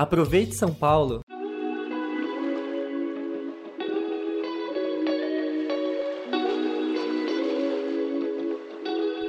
Aproveite São Paulo!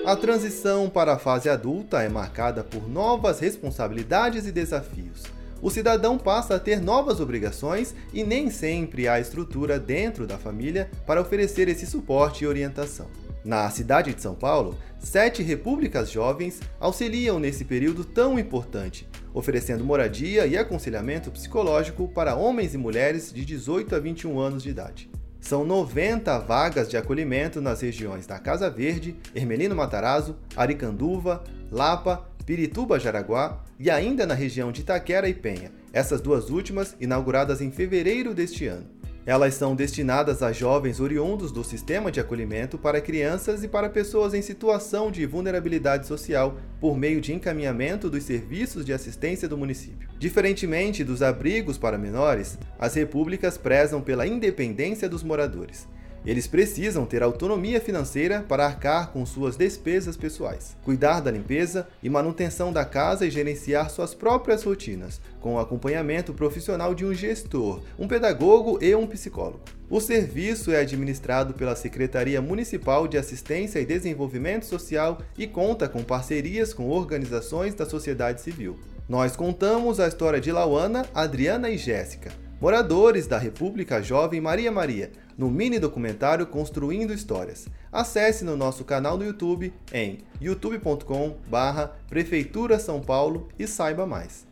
A transição para a fase adulta é marcada por novas responsabilidades e desafios. O cidadão passa a ter novas obrigações e nem sempre há estrutura dentro da família para oferecer esse suporte e orientação. Na cidade de São Paulo, sete repúblicas jovens auxiliam nesse período tão importante, oferecendo moradia e aconselhamento psicológico para homens e mulheres de 18 a 21 anos de idade. São 90 vagas de acolhimento nas regiões da Casa Verde, Hermelino Matarazzo, Aricanduva, Lapa, Pirituba Jaraguá e ainda na região de Itaquera e Penha, essas duas últimas inauguradas em fevereiro deste ano. Elas são destinadas a jovens oriundos do sistema de acolhimento para crianças e para pessoas em situação de vulnerabilidade social, por meio de encaminhamento dos serviços de assistência do município. Diferentemente dos abrigos para menores, as repúblicas prezam pela independência dos moradores. Eles precisam ter autonomia financeira para arcar com suas despesas pessoais, cuidar da limpeza e manutenção da casa e gerenciar suas próprias rotinas, com o acompanhamento profissional de um gestor, um pedagogo e um psicólogo. O serviço é administrado pela Secretaria Municipal de Assistência e Desenvolvimento Social e conta com parcerias com organizações da sociedade civil. Nós contamos a história de Lauana, Adriana e Jéssica, moradores da República Jovem Maria Maria, no mini documentário Construindo Histórias. Acesse no nosso canal no YouTube em youtube.com/prefeitura São Paulo e saiba mais.